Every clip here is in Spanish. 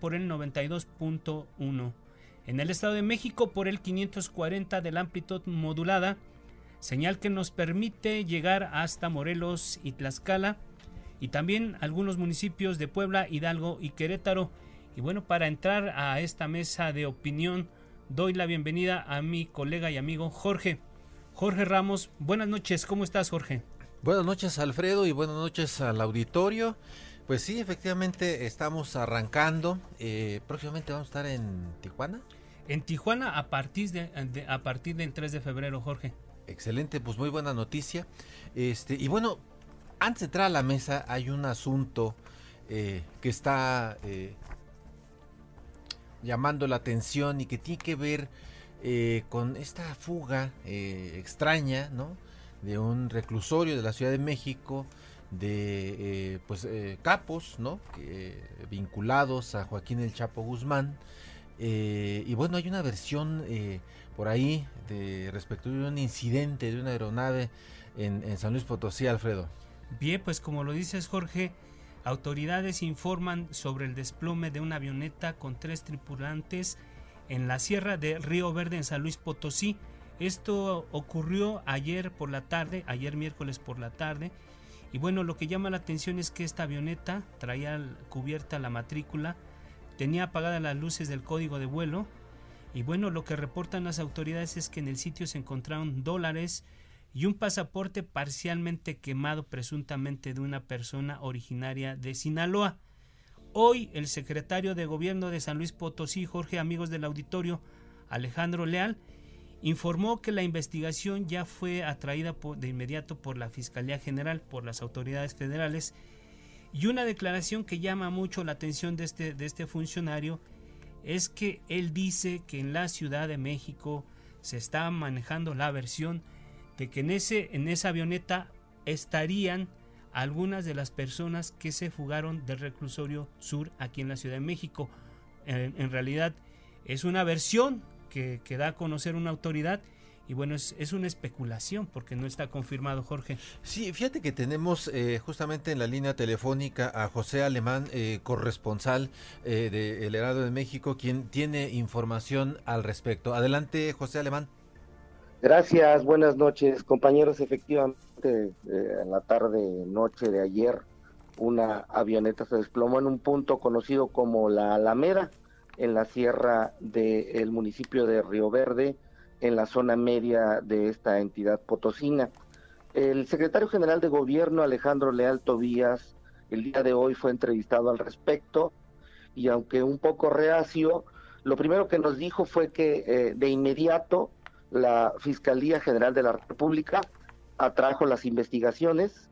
Por el 92.1. En el Estado de México por el 540 de la amplitud modulada, señal que nos permite llegar hasta Morelos y Tlaxcala y también algunos municipios de Puebla, Hidalgo y Querétaro. Y bueno, para entrar a esta mesa de opinión, doy la bienvenida a mi colega y amigo Jorge. Jorge Ramos, buenas noches, ¿cómo estás Jorge? Buenas noches Alfredo y buenas noches al auditorio. Pues sí, efectivamente estamos arrancando. Eh, próximamente vamos a estar en Tijuana. En Tijuana a partir, de, de- a partir del 3 de febrero, Jorge. Excelente, pues muy buena noticia. Este, y bueno, antes de entrar a la mesa hay un asunto eh, que está eh, llamando la atención y que tiene que ver eh, con esta fuga eh, extraña, ¿no? De un reclusorio de la Ciudad de México de eh, pues eh, capos, ¿no? Vinculados a Joaquín el Chapo Guzmán. Eh, y bueno, hay una versión por ahí de respecto de un incidente de una aeronave en, en San Luis Potosí, Alfredo. Bien, pues como lo dices Jorge, autoridades informan sobre el desplome de una avioneta con tres tripulantes en la sierra de Río Verde en San Luis Potosí. Esto ocurrió ayer por la tarde, ayer miércoles por la tarde. Y bueno, lo que llama la atención es que esta avioneta traía cubierta la matrícula, tenía apagadas las luces del código de vuelo. Y bueno, lo que reportan las autoridades es que en el sitio se encontraron dólares, y un pasaporte parcialmente quemado presuntamente de una persona originaria de Sinaloa. Hoy el secretario de gobierno de San Luis Potosí, Jorge Amigos del Auditorio, Alejandro Leal, informó que la investigación ya fue atraída de inmediato por la Fiscalía General, por las autoridades federales, y una declaración que llama mucho la atención de este, de este funcionario es que él dice que en la Ciudad de México se está manejando la versión de que en, ese, en esa avioneta estarían algunas de las personas que se fugaron del reclusorio sur aquí en la Ciudad de México. En, en realidad es una versión que, que da a conocer una autoridad y bueno, es, es una especulación porque no está confirmado, Jorge. Sí, fíjate que tenemos eh, justamente en la línea telefónica a José Alemán, eh, corresponsal eh, de El Heraldo de México, quien tiene información al respecto. Adelante, José Alemán. Gracias, buenas noches, compañeros. Efectivamente, eh, en la tarde, noche de ayer, una avioneta se desplomó en un punto conocido como la Alameda, en la sierra del municipio de Río Verde, en la zona media de esta entidad potosina. El secretario general de gobierno, Alejandro Leal Tobías, el día de hoy fue entrevistado al respecto y aunque un poco reacio, lo primero que nos dijo fue que eh, de inmediato la Fiscalía General de la República atrajo las investigaciones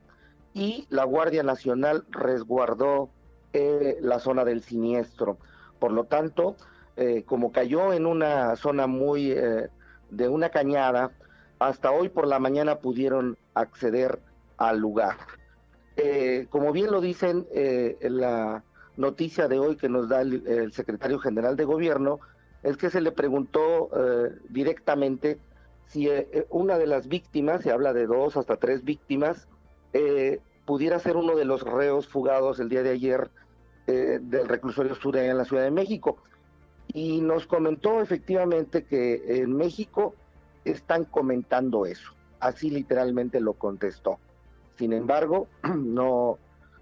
y la Guardia Nacional resguardó eh, la zona del siniestro. Por lo tanto, eh, como cayó en una zona muy eh, de una cañada, hasta hoy por la mañana pudieron acceder al lugar. Eh, como bien lo dicen, eh, la noticia de hoy que nos da el, el secretario general de gobierno es que se le preguntó directamente si una de las víctimas, se habla de dos hasta tres víctimas, pudiera ser uno de los reos fugados el día de ayer eh, del reclusorio sur allá en la Ciudad de México. Y nos comentó efectivamente que en México están comentando eso. Así literalmente lo contestó. Sin embargo, no,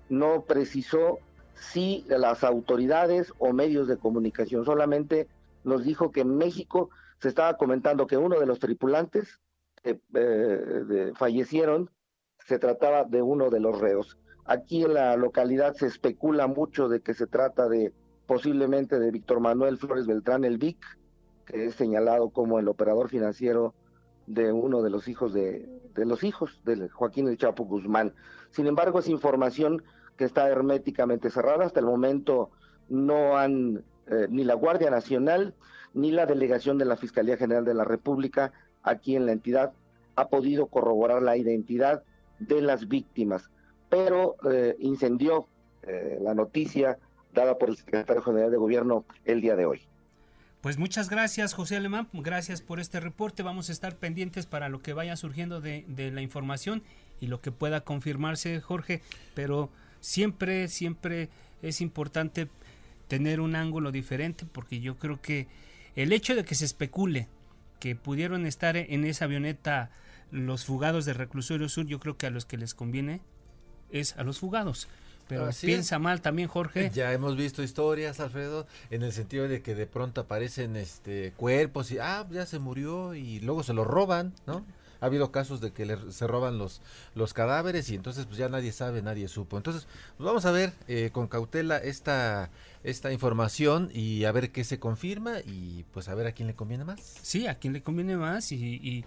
no precisó si las autoridades o medios de comunicación solamente nos dijo que en México se estaba comentando que uno de los tripulantes eh, de- fallecieron se trataba de uno de los reos. Aquí en la localidad se especula mucho de que se trata de posiblemente de Víctor Manuel Flores Beltrán, el VIC, que es señalado como el operador financiero de uno de los hijos de, de los hijos de Joaquín el Chapo Guzmán. Sin embargo, es información que está herméticamente cerrada. Hasta el momento no han eh, ni la Guardia Nacional ni la delegación de la Fiscalía General de la República aquí en la entidad ha podido corroborar la identidad de las víctimas, pero eh, incendió eh, la noticia dada por el secretario general de gobierno el día de hoy. Pues muchas gracias José Alemán, gracias por este reporte, vamos a estar pendientes para lo que vaya surgiendo de, de la información y lo que pueda confirmarse Jorge, pero siempre, siempre es importante tener un ángulo diferente porque yo creo que el hecho de que se especule que pudieron estar en esa avioneta los fugados de reclusorio sur, yo creo que a los que les conviene es a los fugados. Pero piensa mal también Jorge. Ya hemos visto historias, Alfredo, en el sentido de que de pronto aparecen este cuerpos y ah, ya se murió y luego se lo roban, ¿no? ha habido casos de que se roban los, los cadáveres y entonces pues ya nadie sabe, nadie supo. Entonces, pues, vamos a ver eh, con cautela esta, esta información y a ver qué se confirma y pues a ver a quién le conviene más. Sí, a quién le conviene más y, y,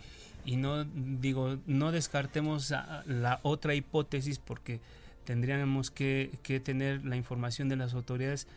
no digo, no descartemos la otra hipótesis porque tendríamos que, que tener la información de las autoridades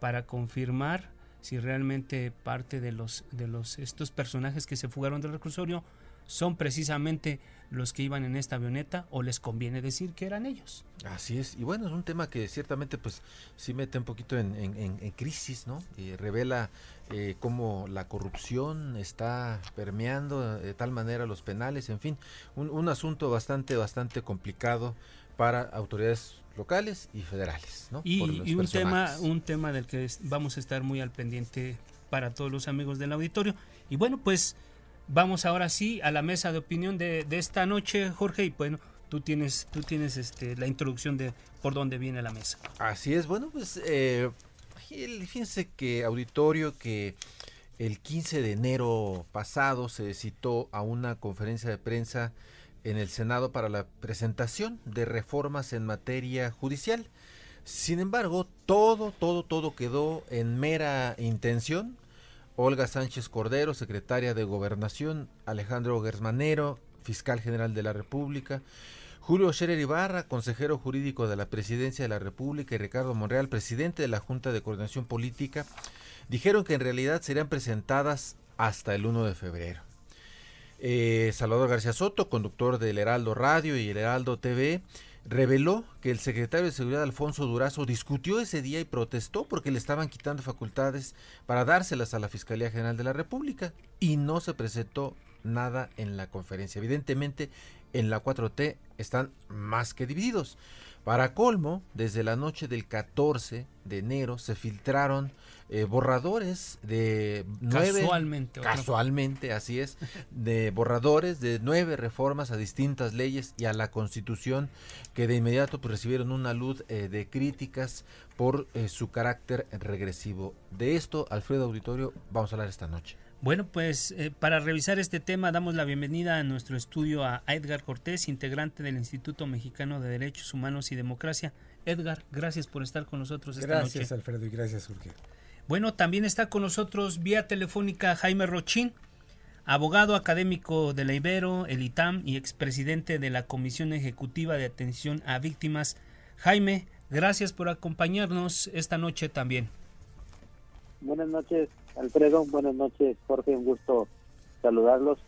para confirmar si realmente parte de los de los estos personajes que se fugaron del reclusorio son precisamente los que iban en esta avioneta o les conviene decir que eran ellos. Así es, y bueno, es un tema que ciertamente pues sí mete un poquito en, crisis, ¿no? Y revela eh, cómo la corrupción está permeando de tal manera los penales, en fin, un, asunto bastante, bastante complicado para autoridades locales y federales, ¿no? Y, y un tema, un tema del que vamos a estar muy al pendiente para todos los amigos del auditorio. Y bueno, pues Vamos ahora sí a la mesa de opinión de, esta noche, Jorge, y bueno, tú tienes, tú tienes este, la introducción de por dónde viene la mesa. Así es, bueno, pues eh, fíjense que auditorio que el 15 de enero pasado se citó a una conferencia de prensa en el Senado para la presentación de reformas en materia judicial. Sin embargo, todo, todo, todo quedó en mera intención Olga Sánchez Cordero, secretaria de Gobernación, Alejandro Gersmanero, fiscal general de la República, Julio Scherer Ibarra, consejero jurídico de la Presidencia de la República, y Ricardo Monreal, presidente de la Junta de Coordinación Política, dijeron que en realidad serían presentadas hasta el 1 de febrero. Eh, Salvador García Soto, conductor del Heraldo Radio y el Heraldo TV, reveló que el secretario de Seguridad Alfonso Durazo discutió ese día y protestó porque le estaban quitando facultades para dárselas a la Fiscalía General de la República y no se presentó nada en la conferencia. Evidentemente, en la 4T están más que divididos. Para colmo, desde la noche del 14 de enero se filtraron eh, borradores de nueve casualmente casualmente así es de borradores de nueve reformas a distintas leyes y a la constitución que de inmediato pues, recibieron una luz eh, de críticas por eh, su carácter regresivo. De esto Alfredo Auditorio vamos a hablar esta noche bueno, pues para revisar este tema damos la bienvenida a nuestro estudio a Edgar Cortés, integrante del Instituto Mexicano de Derechos Humanos y Democracia. Edgar, gracias por estar con nosotros esta noche. Gracias, Alfredo, y gracias, Jorge. Bueno, también está con nosotros vía telefónica Jaime Rochín, abogado académico de la Ibero, el ITAM y expresidente de la Comisión Ejecutiva de Atención a Víctimas. Jaime, gracias por acompañarnos esta noche también. Buenas noches, Alfredo. Buenas noches, Jorge. Un gusto saludarlos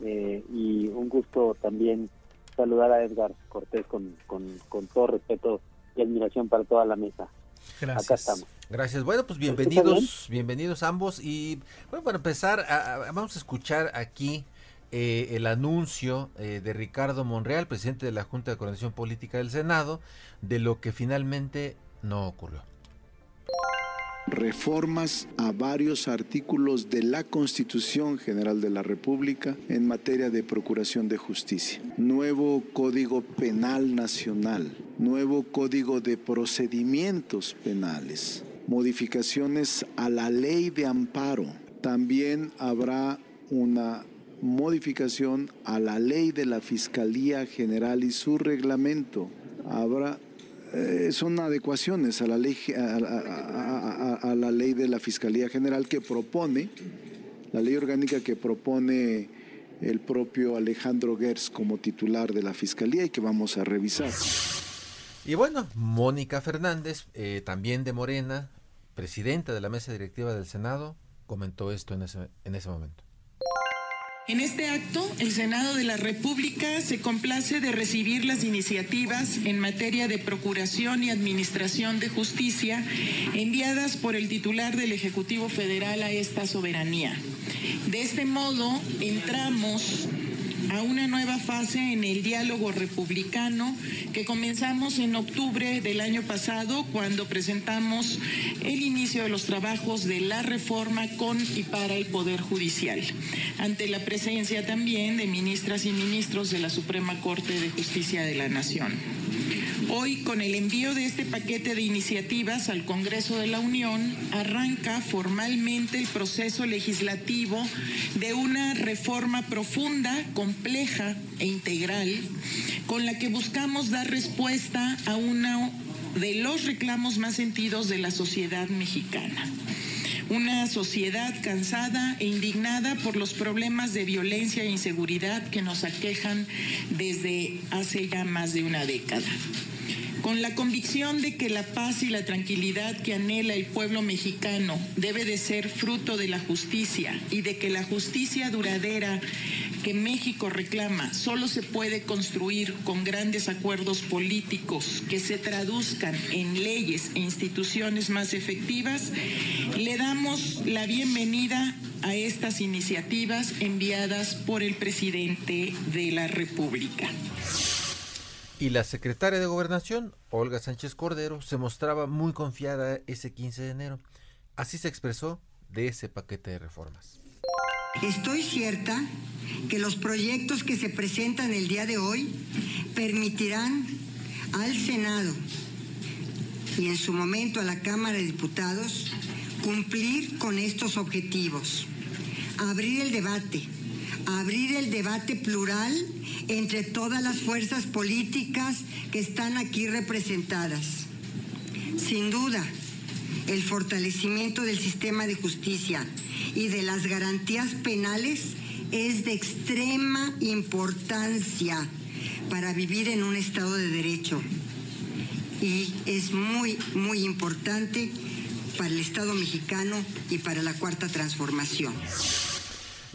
eh, y un gusto también saludar a Edgar Cortés con, con, con todo respeto y admiración para toda la mesa. Gracias. Acá estamos. Gracias. Bueno, pues bienvenidos, bienvenidos ambos. Y bueno, para empezar, vamos a escuchar aquí eh, el anuncio eh, de Ricardo Monreal, presidente de la Junta de Coordinación Política del Senado, de lo que finalmente no ocurrió reformas a varios artículos de la Constitución General de la República en materia de procuración de justicia, nuevo Código Penal Nacional, nuevo Código de Procedimientos Penales, modificaciones a la ley de amparo. También habrá una modificación a la ley de la Fiscalía General y su reglamento. Habrá eh, son adecuaciones a la ley a, la ley de la Fiscalía General que propone la ley orgánica que propone el propio Alejandro Gers como titular de la Fiscalía y que vamos a revisar. Y bueno, Mónica Fernández, eh, también de Morena, presidenta de la mesa directiva del Senado, comentó esto en ese, en ese momento. En este acto, el Senado de la República se complace de recibir las iniciativas en materia de procuración y administración de justicia enviadas por el titular del Ejecutivo Federal a esta soberanía. De este modo, entramos a una nueva fase en el diálogo republicano que comenzamos en octubre del año pasado cuando presentamos el inicio de los trabajos de la reforma con y para el Poder Judicial, ante la presencia también de ministras y ministros de la Suprema Corte de Justicia de la Nación. Hoy, con el envío de este paquete de iniciativas al Congreso de la Unión, arranca formalmente el proceso legislativo de una reforma profunda, compleja e integral, con la que buscamos dar respuesta a uno de los reclamos más sentidos de la sociedad mexicana una sociedad cansada e indignada por los problemas de violencia e inseguridad que nos aquejan desde hace ya más de una década con la convicción de que la paz y la tranquilidad que anhela el pueblo mexicano debe de ser fruto de la justicia y de que la justicia duradera que México reclama solo se puede construir con grandes acuerdos políticos que se traduzcan en leyes e instituciones más efectivas, le damos la bienvenida a estas iniciativas enviadas por el presidente de la República. Y la secretaria de Gobernación, Olga Sánchez Cordero, se mostraba muy confiada ese 15 de enero. Así se expresó de ese paquete de reformas. Estoy cierta que los proyectos que se presentan el día de hoy permitirán al Senado y en su momento a la Cámara de Diputados cumplir con estos objetivos. Abrir el debate, abrir el debate plural entre todas las fuerzas políticas que están aquí representadas. Sin duda, el fortalecimiento del sistema de justicia y de las garantías penales es de extrema importancia para vivir en un Estado de Derecho y es muy, muy importante para el Estado mexicano y para la Cuarta Transformación.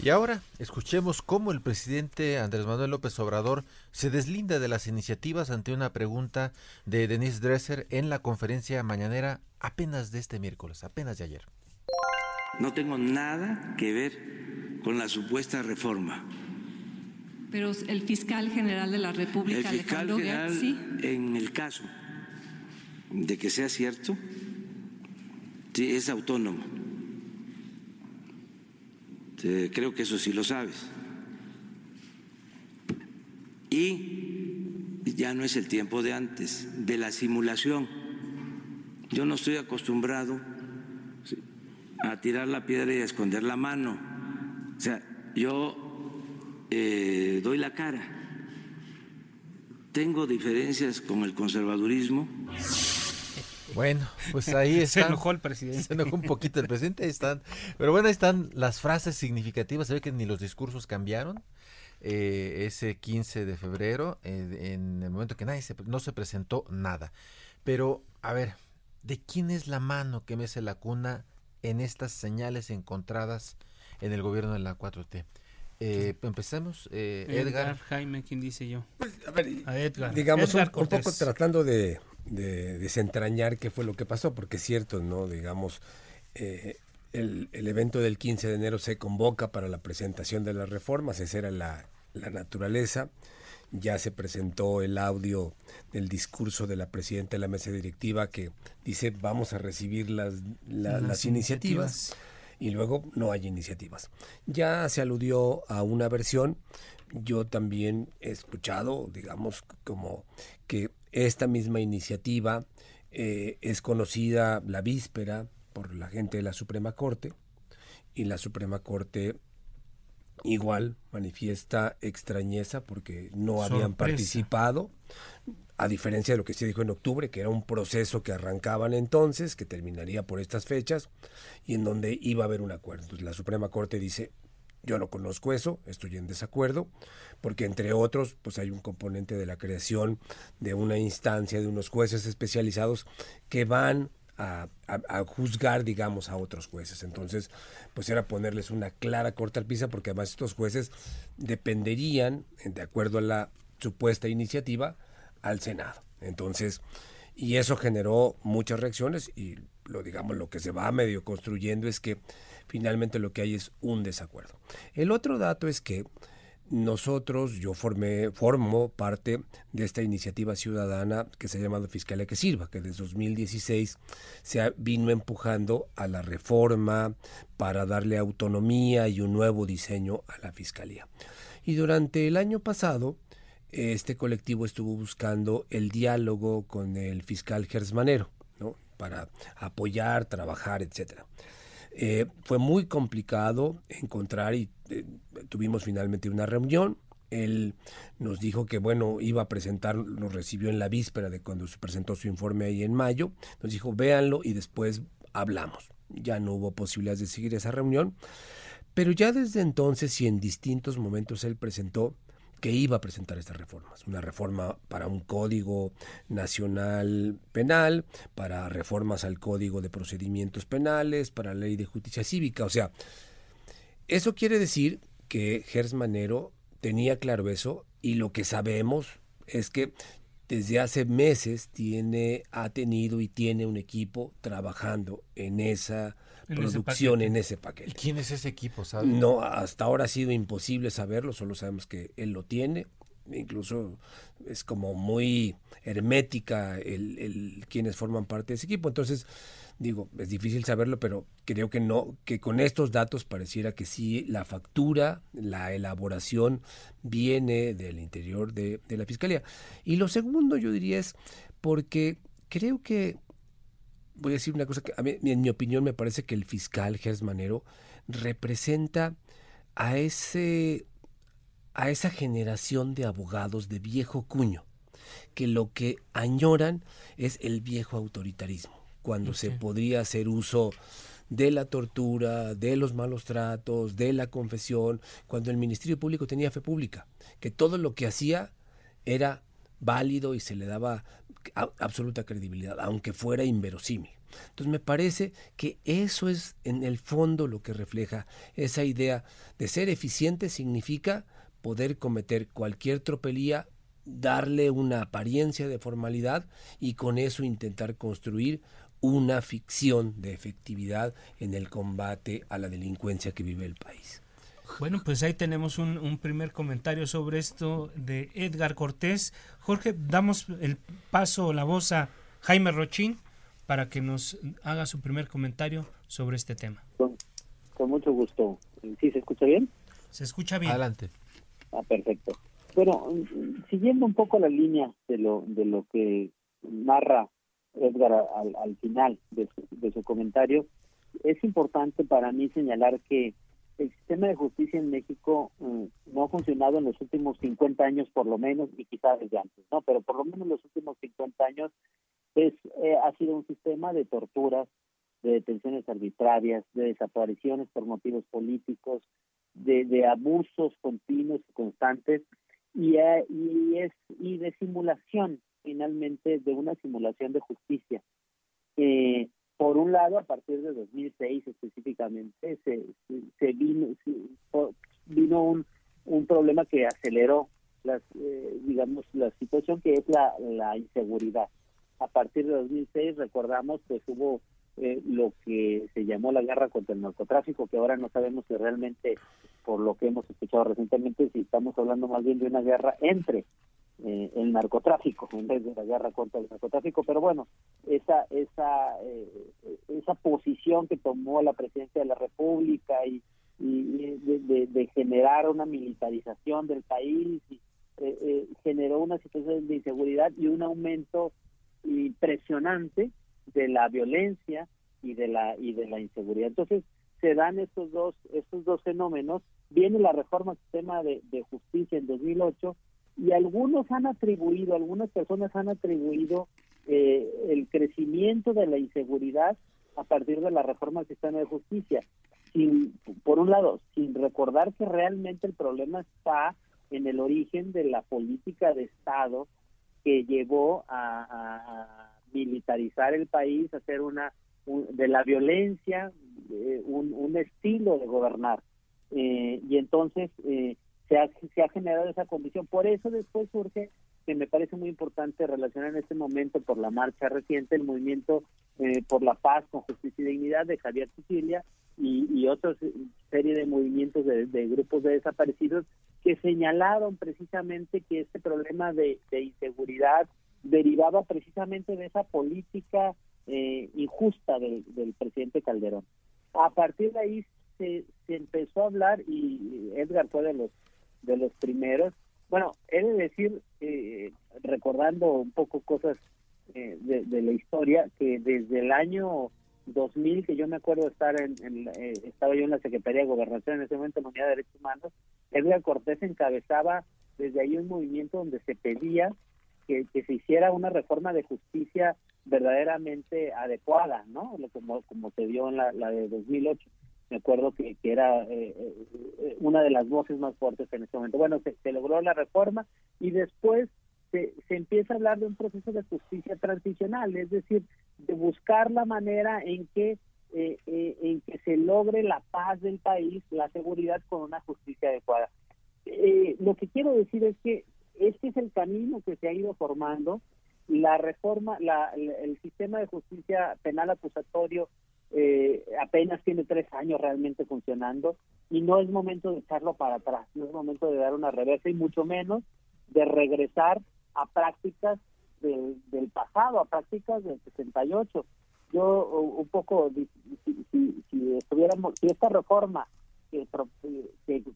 Y ahora escuchemos cómo el presidente Andrés Manuel López Obrador se deslinda de las iniciativas ante una pregunta de Denise Dresser en la conferencia mañanera apenas de este miércoles, apenas de ayer. No tengo nada que ver con la supuesta reforma. Pero el fiscal general de la República, el fiscal general, ¿sí? en el caso de que sea cierto, sí, es autónomo este, creo que eso sí lo sabes. Y ya no es el tiempo de antes, de la simulación. Yo no estoy acostumbrado a tirar la piedra y a esconder la mano. O sea, yo eh, doy la cara. Tengo diferencias con el conservadurismo bueno, pues ahí está. se enojó el presidente. Se enojó un poquito el presidente, ahí están. Pero bueno, ahí están las frases significativas. Se ve que ni los discursos cambiaron. Eh, ese 15 de febrero, eh, en el momento que nadie se, no se presentó nada. Pero, a ver, ¿de quién es la mano que mece la cuna en estas señales encontradas en el gobierno de la 4T? Eh, empecemos, eh, Edgar. Jaime, ¿quién dice yo? Pues, a ver, Digamos, un, poco tratando de, desentrañar qué fue lo que pasó, porque es cierto, ¿no? Digamos, eh, el, evento del 15 de enero se convoca para la presentación de las reformas, esa era la, naturaleza. Ya se presentó el audio del discurso de la presidenta de la mesa directiva que dice vamos a recibir las, las, iniciativas y luego no hay iniciativas. Ya se aludió a una versión, yo también he escuchado, digamos, como que esta misma iniciativa eh, es conocida la víspera por la gente de la Suprema Corte y la Suprema Corte igual manifiesta extrañeza porque no habían participado a diferencia de lo que se dijo en octubre, que era un proceso que arrancaban entonces, que terminaría por estas fechas, y en donde iba a haber un acuerdo. Entonces, la Suprema Corte dice, Yo no conozco eso, estoy en desacuerdo, porque entre otros, pues hay un componente de la creación de una instancia de unos jueces especializados que van a, juzgar, digamos, a otros jueces. Entonces, pues era ponerles una clara cortapisa, porque además estos jueces dependerían, de acuerdo a la supuesta iniciativa, al Senado. Entonces, y eso generó muchas reacciones y lo digamos lo que se va medio construyendo es que finalmente lo que hay es un desacuerdo. El otro dato es que nosotros, yo formé, formo parte de esta iniciativa ciudadana que se ha llamado Fiscalía que Sirva, que desde 2016 se vino empujando a la reforma para darle autonomía y un nuevo diseño a la Fiscalía. Y durante el año pasado, este colectivo estuvo buscando el diálogo con el fiscal Gersmanero, ¿no? para apoyar, trabajar, etcétera. Eh, fue muy complicado encontrar y eh, tuvimos finalmente una reunión. Él nos dijo que, bueno, iba a presentar, nos recibió en la víspera de cuando se presentó su informe ahí en mayo. Nos dijo, véanlo y después hablamos. Ya no hubo posibilidades de seguir esa reunión. Pero ya desde entonces y en distintos momentos él presentó que iba a presentar estas reformas. Una reforma para un código nacional penal, para reformas al código de procedimientos penales, para la ley de justicia cívica. O sea, eso quiere decir que Gers Manero tenía claro eso y lo que sabemos es que desde hace meses tiene, ha tenido y tiene un equipo trabajando en esa producción en ese paquete. ¿Y quién es ese equipo, No, hasta ahora ha sido imposible saberlo, solo sabemos que él lo tiene. Incluso es como muy hermética el, el quienes forman parte de ese equipo. Entonces, digo, es difícil saberlo, pero creo que no, que con estos datos pareciera que sí la factura, la elaboración viene del interior de, de la fiscalía. Y lo segundo, yo diría, es porque creo que voy a decir una cosa que a mí, en mi opinión me parece que el fiscal Gers Manero representa a ese a esa generación de abogados de viejo cuño que lo que añoran es el viejo autoritarismo cuando se podría hacer uso de la tortura, de los malos tratos, de la confesión, cuando el Ministerio Público tenía fe pública, que todo lo que hacía era válido y se le daba absoluta credibilidad, aunque fuera inverosímil. Entonces me parece que eso es en el fondo lo que refleja esa idea de ser eficiente significa poder cometer cualquier tropelía, darle una apariencia de formalidad y con eso intentar construir una ficción de efectividad en el combate a la delincuencia que vive el país. Bueno, pues ahí tenemos un, primer comentario sobre esto de Edgar Cortés. Jorge, damos el paso, la voz a Jaime Rochín para que nos haga su primer comentario sobre este tema. Con, mucho gusto. ¿Sí se escucha bien? Se escucha bien. Adelante. Ah, perfecto. Bueno, siguiendo un poco la línea de lo, de lo que narra Edgar al, al final de de su comentario, es importante para mí señalar que el sistema de justicia en México mm, no ha funcionado en los últimos 50 años por lo menos, y quizás desde antes, ¿no? Pero por lo menos en los últimos 50 años es, eh, ha sido un sistema de torturas, de detenciones arbitrarias, de desapariciones por motivos políticos, de, abusos continuos y constantes, y, eh, y, es, y de simulación, finalmente, de una simulación de justicia. Por un lado, a partir de 2006 específicamente, se, se vino, vino un, un problema que aceleró las, eh, digamos, la situación que es la, la inseguridad. A partir de 2006, recordamos, pues hubo eh, lo que se llamó la guerra contra el narcotráfico, que ahora no sabemos si realmente, por lo que hemos escuchado recientemente, si estamos hablando más bien de una guerra entre eh, el narcotráfico en vez de la guerra contra el narcotráfico. Pero bueno esa esa eh, esa posición que tomó la presidencia de la república y, de, generar una militarización del país y, eh, generó una situación de inseguridad y un aumento impresionante de la violencia y de la y de la inseguridad. Entonces se dan estos dos estos dos fenómenos. Viene la reforma al sistema de, de justicia en 2008 y algunos han atribuido, algunas personas han atribuido eh, el crecimiento de la inseguridad a partir de la reforma del sistema de justicia. sin, por un lado, sin recordar que realmente el problema está en el origen de la política de Estado que llevó a, militarizar el país, a hacer una de la violencia eh, un, estilo de gobernar. Eh, y entonces eh, se, ha, se ha generado esa condición. Por eso después surge que me parece muy importante relacionar en este momento por la marcha reciente el movimiento por la paz con justicia y dignidad de Javier Sicilia y, y otra serie de movimientos de, grupos de desaparecidos que señalaron precisamente que este problema de, inseguridad derivaba precisamente de esa política eh, injusta del, presidente Calderón. A partir de ahí se, empezó a hablar y Edgar fue de los de los primeros. Bueno, he de decir, eh, recordando un poco cosas eh, de, de, la historia, que desde el año 2000, que yo me acuerdo estar en, eh, estaba yo en la Secretaría de Gobernación en ese momento en la Unidad de Derechos Humanos, Edgar Cortés encabezaba desde ahí un movimiento donde se pedía que, se hiciera una reforma de justicia verdaderamente adecuada, ¿no? Como, como se dio en la, de 2008. Me acuerdo que, que era eh, eh, una de las voces más fuertes en ese momento. Bueno, se, logró la reforma y después se, se, empieza a hablar de un proceso de justicia transicional, es decir, de buscar la manera en que eh, eh, en que se logre la paz del país, la seguridad con una justicia adecuada. Eh, lo que quiero decir es que este es el camino que se ha ido formando. La reforma, la, el sistema de justicia penal acusatorio apenas tiene tres años realmente funcionando y no es momento de echarlo para atrás, no es momento de dar una reversa y mucho menos de regresar a prácticas del, pasado, a prácticas del 68. Yo un poco, si, si, estuviéramos, si esta reforma que,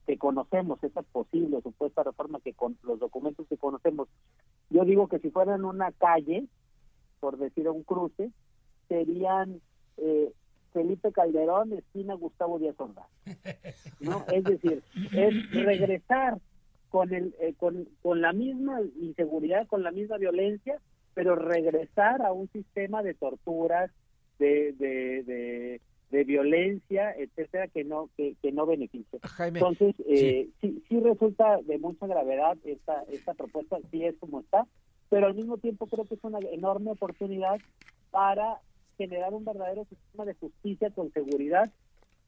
que, conocemos, esa posible supuesta reforma que con los documentos que conocemos, yo digo que si fueran una calle, por decir un cruce, serían eh, Felipe Calderón, esquina Gustavo Díaz Ordaz. ¿no? Es decir, es regresar con, el, eh, con, con la misma inseguridad, con la misma violencia, pero regresar a un sistema de torturas, de, de, de, violencia, etcétera, que no que, que no beneficia. Entonces, eh, sí. sí. resulta de mucha gravedad esta, esta propuesta, sí es como está, pero al mismo tiempo creo que es una enorme oportunidad para generar un verdadero sistema de justicia con seguridad,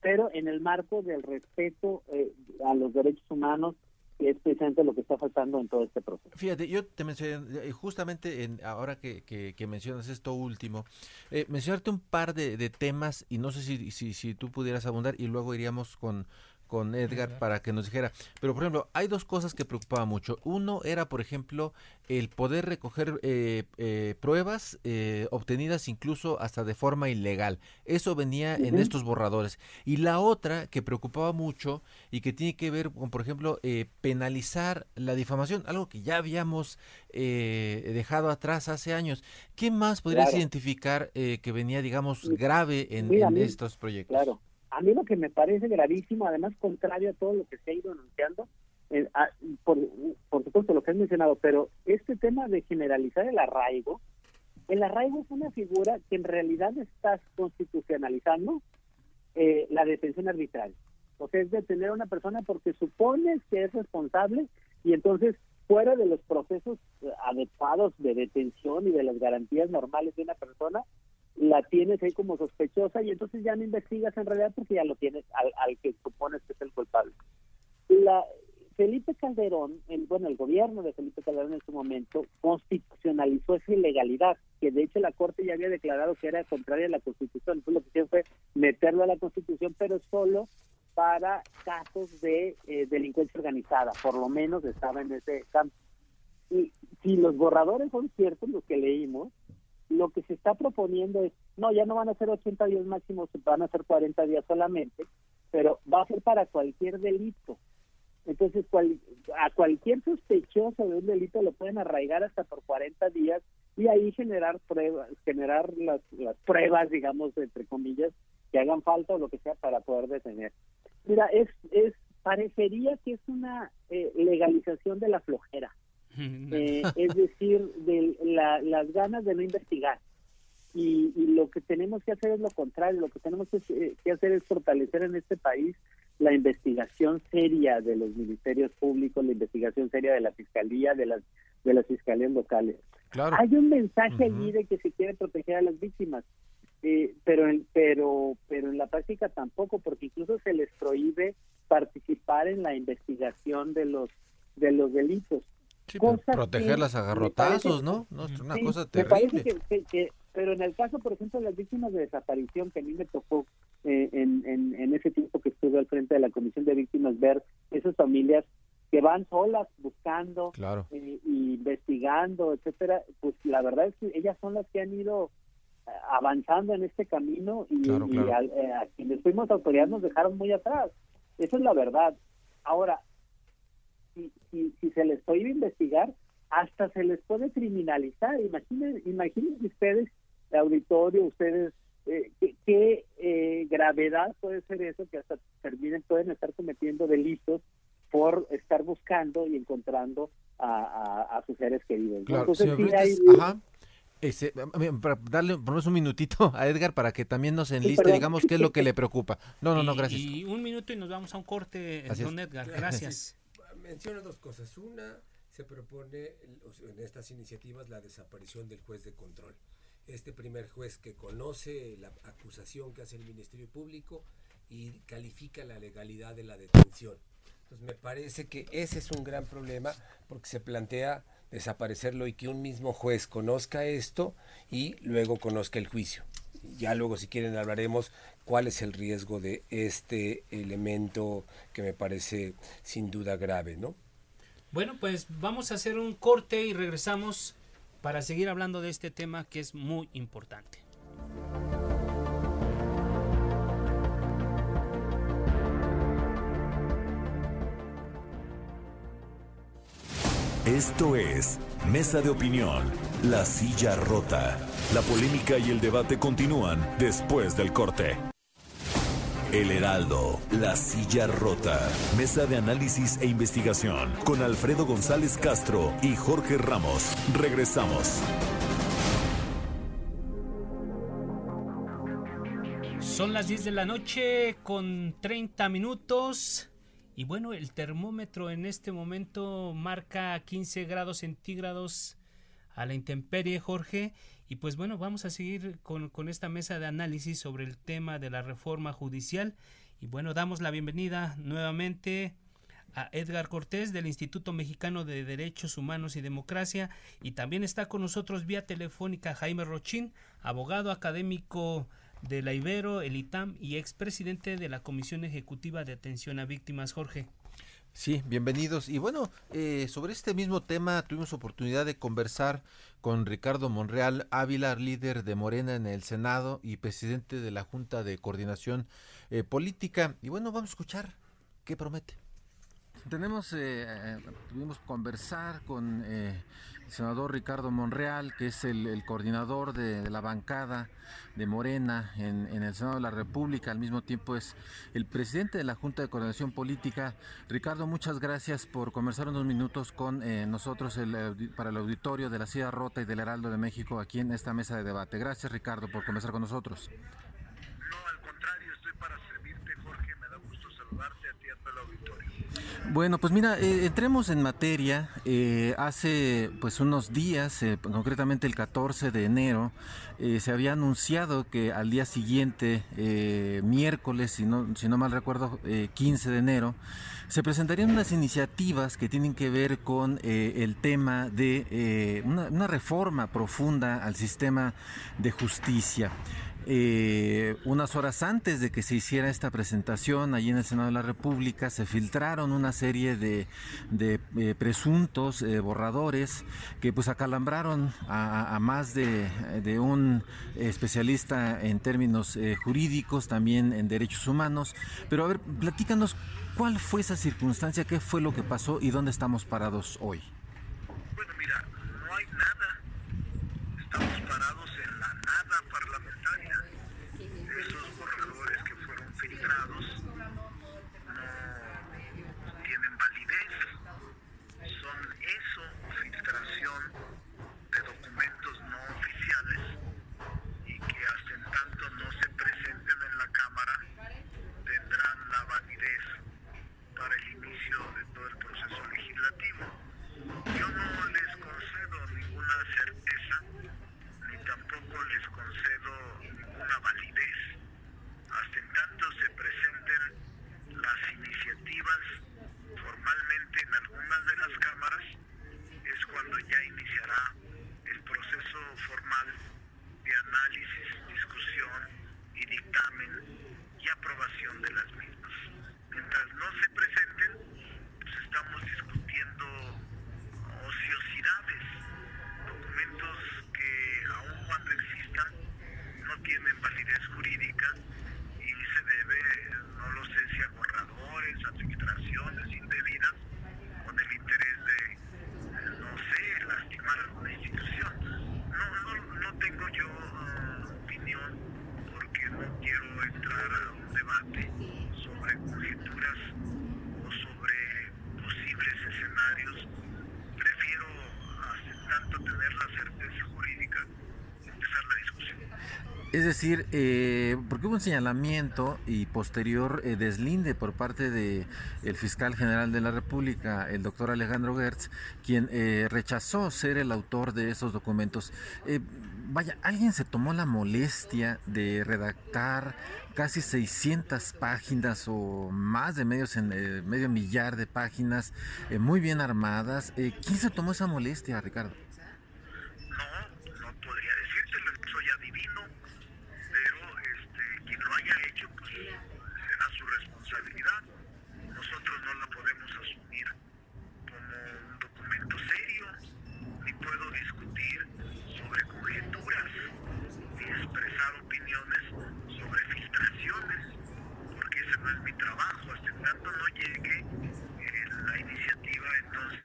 pero en el marco del respeto eh, a los derechos humanos es precisamente lo que está faltando en todo este proceso. Fíjate, yo te mencioné, eh, justamente en, ahora que, que, mencionas esto último, eh, mencionarte un par de, de, temas y no sé si, si, si tú pudieras abundar y luego iríamos con, con Edgar para que nos dijera. Pero, por ejemplo, hay dos cosas que preocupaban mucho. Uno era, por ejemplo, el poder recoger eh, eh, pruebas eh, obtenidas incluso hasta de forma ilegal. Eso venía en estos borradores. Y la otra que preocupaba mucho y que tiene que ver con, por ejemplo, penalizar la difamación, algo que ya habíamos dejado atrás hace años. ¿Qué más podrías identificar que venía, digamos, grave en, en estos proyectos? Claro. A mí lo que me parece gravísimo, además contrario a todo lo que se ha ido anunciando, eh, por, supuesto lo que has mencionado, pero este tema de generalizar el arraigo, el arraigo es una figura que en realidad estás constitucionalizando eh, la detención arbitral. O sea, es detener a una persona porque supones que es responsable y entonces fuera de los procesos eh, adecuados de detención y de las garantías normales de una persona, la tienes ahí como sospechosa y entonces ya no investigas en realidad porque ya lo tienes al, que supones que es el culpable. La, Felipe Calderón, el, bueno, el gobierno de Felipe Calderón en su momento constitucionalizó esa ilegalidad, que de hecho la Corte ya había declarado que era contraria a la Constitución. Entonces lo que hicieron fue meterlo a la Constitución, pero solo para casos de eh, delincuencia organizada, por lo menos estaba en ese campo. Y si los borradores son ciertos, los que leímos, lo que se está proponiendo es, no, ya no van a ser 80 días máximos, van a ser 40 días solamente, pero va a ser para cualquier delito. Entonces, a cualquier sospechoso de un delito lo pueden arraigar hasta por 40 días y ahí generar pruebas, generar las, las pruebas, digamos, entre comillas, que hagan falta o lo que sea para poder detener. Mira, es, es parecería que es una eh, legalización de la flojera. Eh, es decir, de las ganas de no investigar. y, lo que tenemos que hacer es lo contrario, lo que tenemos que, que hacer es fortalecer en este país la investigación seria de los ministerios públicos, la investigación seria de la fiscalía, de las de las fiscalías locales. Hay un mensaje allí de que se quiere proteger a las víctimas, eh, pero en, pero pero en la práctica tampoco, porque incluso se les prohíbe participar en la investigación de los de los delitos. Protegerlas a garrotazos, ¿no? no es una cosa terrible. pero en el caso, por ejemplo, de las víctimas de desaparición, que a mí me tocó eh, en, en, ese tiempo que estuve al frente de la Comisión de Víctimas, ver esas familias que van solas buscando, claro. eh, investigando, etcétera, pues la verdad es que ellas son las que han ido eh, avanzando en este camino y, eh, a, quienes fuimos autoridades nos dejaron muy atrás. Esa es la verdad. Ahora, si, si, si se les puede investigar, hasta se les puede criminalizar. Imaginen, imaginen ustedes, auditorio, ustedes, eh, qué, gravedad puede ser eso, que hasta terminen, pueden estar cometiendo delitos por estar buscando y encontrando a, sus seres queridos. Entonces, sí hay... Ajá. para darle ponemos un minutito a Edgar para que también nos enliste, digamos, qué es lo que le preocupa. No, no, no, gracias. Y un minuto y nos vamos a un corte, don Edgar. Gracias. Menciono dos cosas. Una, se propone en estas iniciativas la desaparición del juez de control. Este primer juez que conoce la acusación que hace el Ministerio Público y califica la legalidad de la detención. Entonces me parece que ese es un gran problema porque se plantea desaparecerlo y que un mismo juez conozca esto y luego conozca el juicio. Ya luego si quieren hablaremos cuál es el riesgo de este elemento que me parece sin duda grave, ¿no? Bueno, pues vamos a hacer un corte y regresamos para seguir hablando de este tema que es muy importante. Esto es Mesa de Opinión, La Silla Rota. La polémica y el debate continúan después del corte. El Heraldo, La Silla Rota. Mesa de análisis e investigación con Alfredo González Castro y Jorge Ramos. Regresamos. Son las 10 de la noche con 30 minutos. Y bueno, el termómetro en este momento marca 15 grados centígrados a la intemperie, Jorge. Y pues bueno, vamos a seguir con, esta mesa de análisis sobre el tema de la reforma judicial. Y bueno, damos la bienvenida nuevamente a Edgar Cortés del Instituto Mexicano de Derechos Humanos y Democracia. Y también está con nosotros vía telefónica Jaime Rochín, abogado académico de la Ibero, el ITAM y expresidente de la Comisión Ejecutiva de Atención a Víctimas, Jorge. Sí, bienvenidos. Y bueno, eh, sobre este mismo tema tuvimos oportunidad de conversar con Ricardo Monreal Ávila, líder de Morena en el Senado y presidente de la Junta de Coordinación eh, Política. Y bueno, vamos a escuchar qué promete. Tenemos, eh, tuvimos conversar con el senador Ricardo Monreal, que es el, coordinador de, la bancada de Morena en, el Senado de la República, al mismo tiempo es el presidente de la Junta de Coordinación Política. Ricardo, muchas gracias por conversar unos minutos con eh, nosotros para el auditorio de la Ciudad Rota y del Heraldo de México aquí en esta mesa de debate. Gracias, Ricardo, por conversar con nosotros. Bueno, pues mira, eh, entremos en materia. Eh, hace pues unos días, eh, concretamente el 14 de enero, se había anunciado que al día siguiente, miércoles, si no, si no mal recuerdo, 15 de enero, se presentarían unas iniciativas que tienen que ver con el tema de una reforma profunda al sistema de justicia. Eh, unas horas antes de que se hiciera esta presentación allí en el Senado de la República se filtraron una serie de, eh, presuntos eh, borradores que pues acalambraron a, más de, de, un especialista en términos jurídicos, también en derechos humanos. Pero a ver, platícanos cuál fue esa circunstancia, qué fue lo que pasó y dónde estamos parados hoy. Bueno, mira, no hay nada. Estamos parados validez jurídica y se debe, no lo sé si a borradores, administraciones indebidas, con el interés de, no sé, lastimar alguna institución. No, no, no tengo yo uh, opinión porque no quiero entrar a un debate sobre conjeturas o sobre posibles escenarios. Prefiero, hace tanto tener la certeza jurídica, empezar la discusión. Es decir, eh, porque hubo un señalamiento y posterior eh, deslinde por parte de el fiscal general de la República, el doctor Alejandro Gertz, quien eh, rechazó ser el autor de esos documentos. Eh, vaya, alguien se tomó la molestia de redactar casi 600 páginas o más de medios en, eh, medio millar de páginas muy bien armadas. ¿Quién se tomó esa molestia, Ricardo? No, no podría decírtelo, soy adivino, pero este, quien lo haya hecho, pues será su responsabilidad. Nosotros no la podemos asumir como un documento serio, ni puedo discutir sobre conjeturas, ni expresar opiniones sobre filtraciones, porque ese no es mi trabajo. Hasta en tanto no llegue eh, la iniciativa, entonces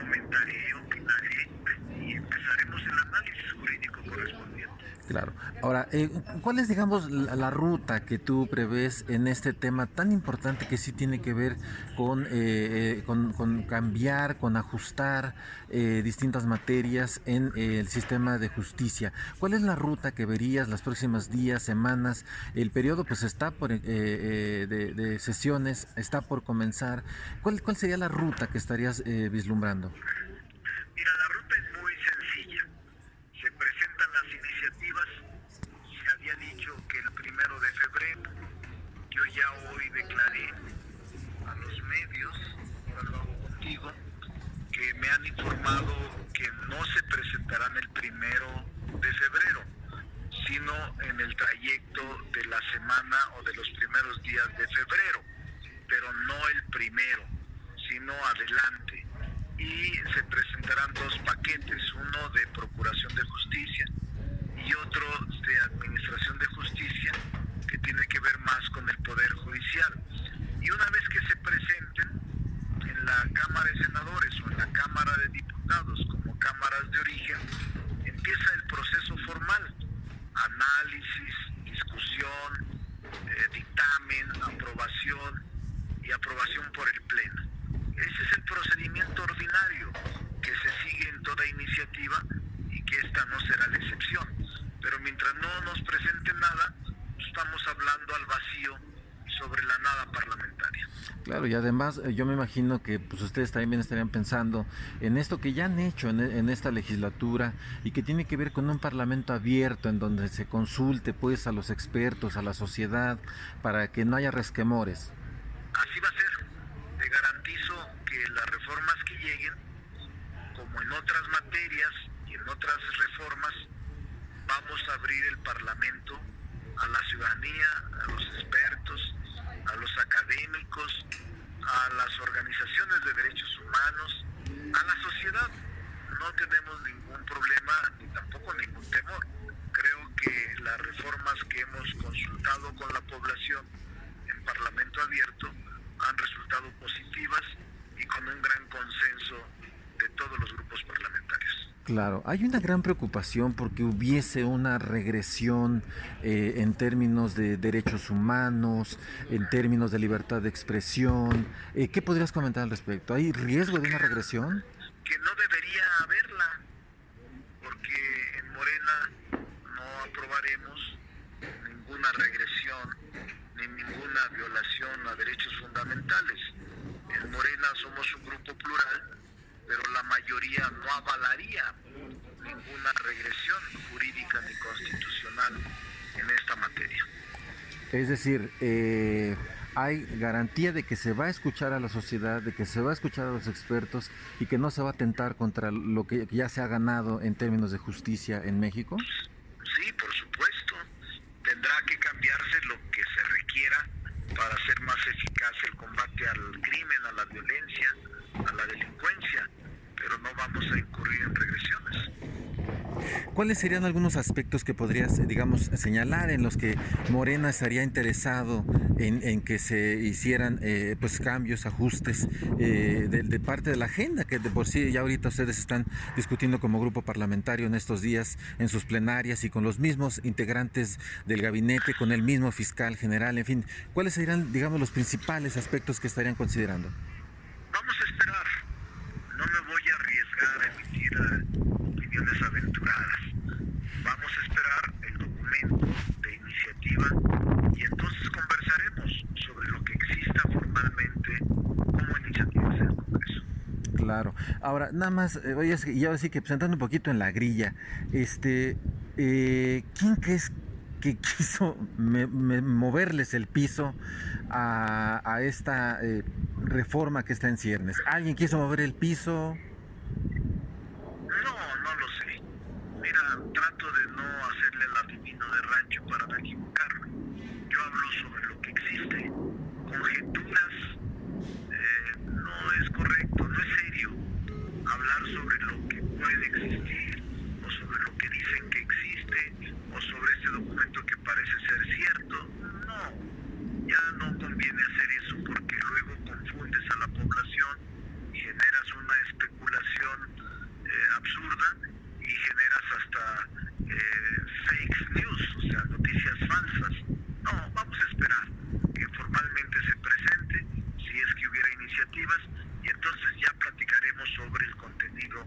comentaré, opinaré y empezaremos el análisis jurídico correspondiente. Claro. Ahora, eh, ¿cuál es, digamos, la, la, ruta que tú prevés en este tema tan importante que sí tiene que ver con, eh, con, con cambiar, con ajustar eh, distintas materias en el sistema de justicia? ¿Cuál es la ruta que verías las próximas días, semanas? El periodo pues está por, de, de, sesiones, está por comenzar. ¿Cuál, cuál sería la ruta que estarías vislumbrando? Mira, la ruta es muy sencilla. Se presentan las iniciativas. Se había dicho que el yo ya hoy declaré a los medios, contigo, que me han informado que no se presentarán el primero de febrero, sino en el trayecto de la semana o de los primeros días de febrero, pero no el primero, sino adelante. Y se presentarán dos paquetes, uno de Procuración de Justicia y otro de Administración de Justicia, que tiene que ver más con el Poder Judicial. Y una vez que se presenten en la Cámara de Senadores o en la Cámara de Diputados como cámaras de origen, empieza el proceso formal, análisis, discusión, eh, dictamen, aprobación y aprobación por el Pleno. Ese es el procedimiento ordinario que se sigue en toda iniciativa y que esta no será la excepción. Pero mientras no nos presenten nada, estamos hablando al vacío sobre la nada parlamentaria. Claro, y además yo me imagino que pues ustedes también estarían pensando en esto que ya han hecho en, en, esta legislatura y que tiene que ver con un parlamento abierto en donde se consulte pues a los expertos, a la sociedad, para que no haya resquemores. Así va a ser. Te garantizo que las reformas que lleguen, como en otras materias y en otras reformas, vamos a abrir el Parlamento a la ciudadanía, a los expertos, a los académicos, a las organizaciones de derechos humanos, a la sociedad. No tenemos ningún problema ni tampoco ningún temor. Creo que las reformas que hemos consultado con la población en Parlamento abierto han resultado positivas y con un gran consenso de todos los grupos parlamentarios. Claro, hay una gran preocupación porque hubiese una regresión eh, en términos de derechos humanos, en términos de libertad de expresión. Eh, ¿Qué podrías comentar al respecto? ¿Hay riesgo de una regresión? Que no debería haberla, porque en Morena no aprobaremos ninguna regresión ni ninguna violación a derechos fundamentales. En Morena somos un grupo plural pero la mayoría no avalaría ninguna regresión jurídica ni constitucional en esta materia. Es decir, eh, hay garantía de que se va a escuchar a la sociedad, de que se va a escuchar a los expertos y que no se va a atentar contra lo que ya se ha ganado en términos de justicia en México. Sí, por supuesto. Tendrá que cambiarse lo que se requiera para hacer más eficaz el combate al crimen, a la violencia, a la delincuencia, pero no vamos a incurrir en regresiones. ¿Cuáles serían algunos aspectos que podrías, digamos, señalar en los que Morena estaría interesado en, que se hicieran eh, pues cambios, ajustes eh, de, parte de la agenda que de por sí ya ahorita ustedes están discutiendo como grupo parlamentario en estos días en sus plenarias y con los mismos integrantes del gabinete, con el mismo fiscal general, en fin, ¿cuáles serían, digamos, los principales aspectos que estarían considerando? Vamos a esperar. No me voy a arriesgar a emitir eh, opiniones aventuradas. Vamos a esperar el documento de iniciativa y entonces conversaremos sobre lo que exista formalmente como iniciativas del Congreso. Claro. Ahora, nada más, eh, y ahora sí que presentando un poquito en la grilla, este, eh, ¿quién crees que quiso moverles el piso a, esta eh, reforma que está en ciernes. ¿Alguien quiso mover el piso? No, no lo sé. Mira, trato de no hacerle el adivino de rancho para no equivocarme. Yo hablo sobre lo que existe. Conjeturas eh, no es correcto, no es serio hablar sobre lo que puede existir o sobre lo que dicen que existe o sobre este documento que parece ser cierto. No, ya no conviene hacer eso porque luego confundes a la población y generas una especulación eh, absurda y generas hasta eh, fake news, o sea, noticias falsas. No, vamos a esperar que formalmente se presente, si es que hubiera iniciativas, y entonces ya platicaremos sobre el contenido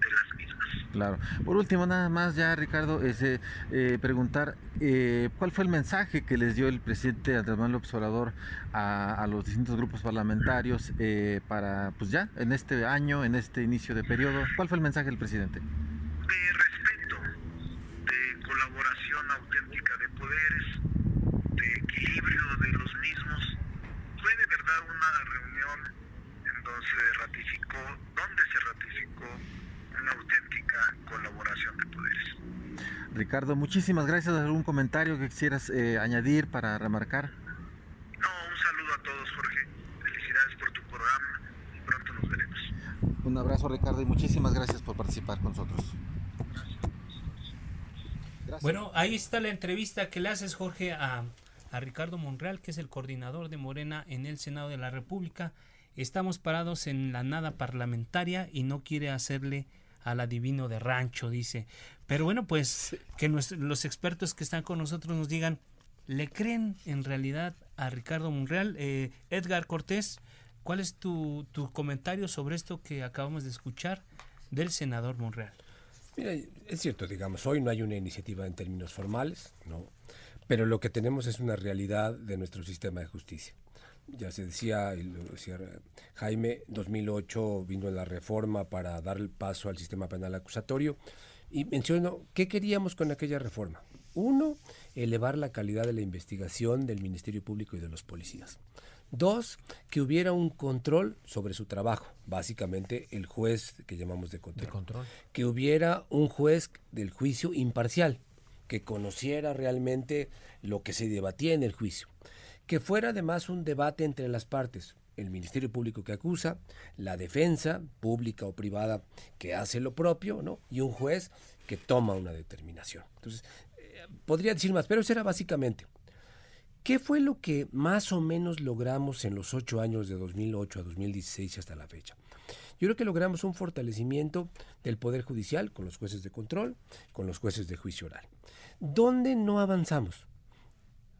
de las mismas. Claro. Por último, nada más ya, Ricardo, ese, eh, preguntar eh, cuál fue el mensaje que les dio el presidente Andrés Manuel López Obrador a, los distintos grupos parlamentarios eh, para, pues ya, en este año, en este inicio de periodo. ¿Cuál fue el mensaje del presidente? De respeto, de colaboración auténtica de poderes, de equilibrio de los mismos. Fue de verdad una reunión en donde se ratificó, donde se ratificó una auténtica colaboración de poderes. Ricardo, muchísimas gracias. ¿Algún comentario que quisieras eh, añadir para remarcar? No, un saludo a todos, Jorge. Felicidades por tu programa y pronto nos veremos. Un abrazo, Ricardo, y muchísimas gracias por participar con nosotros. Bueno, ahí está la entrevista que le haces, Jorge, a, a Ricardo Monreal, que es el coordinador de Morena en el Senado de la República. Estamos parados en la nada parlamentaria y no quiere hacerle al adivino de rancho, dice. Pero bueno, pues que los expertos que están con nosotros nos digan, ¿le creen en realidad a Ricardo Monreal? Eh, Edgar Cortés, ¿cuál es tu, tu comentario sobre esto que acabamos de escuchar del senador Monreal? Mira, es cierto, digamos, hoy no hay una iniciativa en términos formales, ¿no? Pero lo que tenemos es una realidad de nuestro sistema de justicia ya se decía, y lo decía Jaime, 2008 vino la reforma para dar el paso al sistema penal acusatorio y menciono, ¿qué queríamos con aquella reforma? Uno, elevar la calidad de la investigación del Ministerio Público y de los policías. Dos, que hubiera un control sobre su trabajo, básicamente el juez que llamamos de control. de control. Que hubiera un juez del juicio imparcial, que conociera realmente lo que se debatía en el juicio que fuera además un debate entre las partes, el Ministerio Público que acusa, la defensa pública o privada que hace lo propio, ¿no? Y un juez que toma una determinación. Entonces, eh, podría decir más, pero eso era básicamente. ¿Qué fue lo que más o menos logramos en los ocho años de 2008 a 2016 hasta la fecha? Yo creo que logramos un fortalecimiento del Poder Judicial con los jueces de control, con los jueces de juicio oral. ¿Dónde no avanzamos?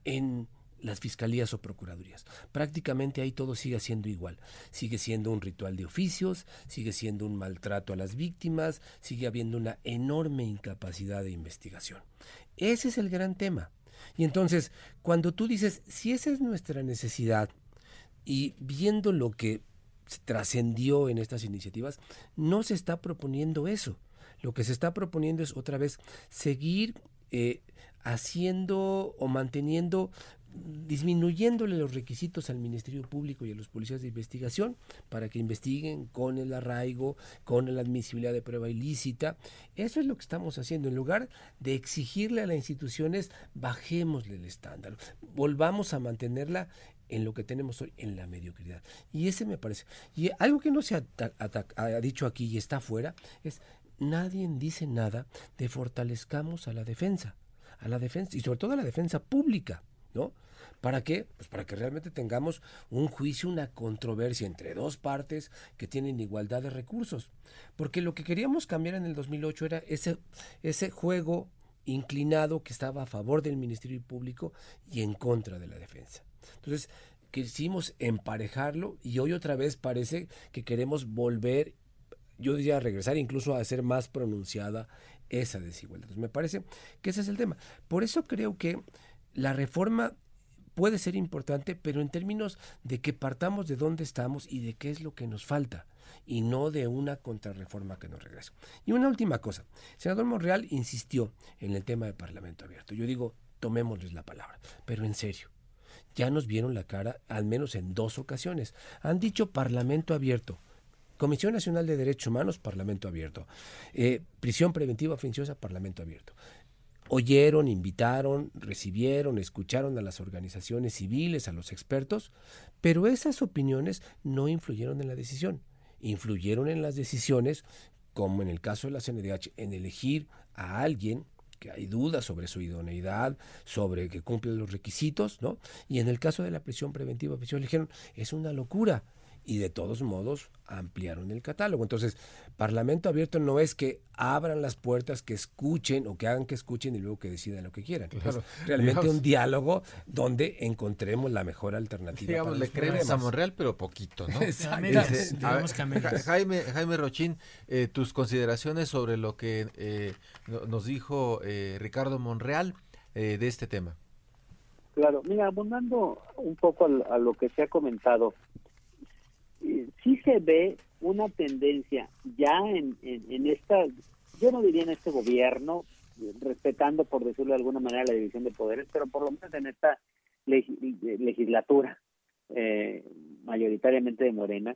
En las fiscalías o procuradurías. Prácticamente ahí todo sigue siendo igual. Sigue siendo un ritual de oficios, sigue siendo un maltrato a las víctimas, sigue habiendo una enorme incapacidad de investigación. Ese es el gran tema. Y entonces, cuando tú dices, si esa es nuestra necesidad, y viendo lo que trascendió en estas iniciativas, no se está proponiendo eso. Lo que se está proponiendo es otra vez seguir eh, haciendo o manteniendo disminuyéndole los requisitos al Ministerio Público y a los policías de investigación para que investiguen con el arraigo, con la admisibilidad de prueba ilícita. Eso es lo que estamos haciendo. En lugar de exigirle a las instituciones, bajémosle el estándar, volvamos a mantenerla en lo que tenemos hoy, en la mediocridad. Y ese me parece. Y algo que no se ha, dicho aquí y está afuera es nadie dice nada de fortalezcamos a la defensa, a la defensa y sobre todo a la defensa pública, ¿no? ¿Para qué? Pues para que realmente tengamos un juicio, una controversia entre dos partes que tienen igualdad de recursos. Porque lo que queríamos cambiar en el 2008 era ese, ese juego inclinado que estaba a favor del Ministerio Público y en contra de la defensa. Entonces, quisimos emparejarlo y hoy otra vez parece que queremos volver, yo diría regresar incluso a hacer más pronunciada esa desigualdad. Entonces, me parece que ese es el tema. Por eso creo que la reforma puede ser importante, pero en términos de que partamos de dónde estamos y de qué es lo que nos falta, y no de una contrarreforma que nos regrese. Y una última cosa, el senador Monreal insistió en el tema de Parlamento abierto. Yo digo, tomémosles la palabra, pero en serio. Ya nos vieron la cara al menos en dos ocasiones. Han dicho Parlamento abierto. Comisión Nacional de Derechos Humanos, Parlamento abierto. Eh, prisión preventiva oficiosa, Parlamento abierto oyeron, invitaron, recibieron, escucharon a las organizaciones civiles, a los expertos, pero esas opiniones no influyeron en la decisión. Influyeron en las decisiones, como en el caso de la CNDH, en elegir a alguien que hay dudas sobre su idoneidad, sobre que cumple los requisitos, ¿no? Y en el caso de la prisión preventiva oficial dijeron, es una locura, y de todos modos ampliaron el catálogo. Entonces, Parlamento abierto no es que abran las puertas, que escuchen o que hagan que escuchen y luego que decidan lo que quieran. Claro, realmente un diálogo donde encontremos la mejor alternativa. Digamos, le creemos a Monreal, pero poquito, ¿no? Jaime, Jaime Rochín, eh, tus consideraciones sobre lo que eh, nos dijo eh, Ricardo Monreal de este tema. Claro, mira, abundando un poco a, a lo que se ha comentado, sí se ve una tendencia ya en, en, esta, yo no diría en este gobierno, respetando por decirlo de alguna manera la división de poderes, pero por lo menos en esta legislatura eh, mayoritariamente de Morena,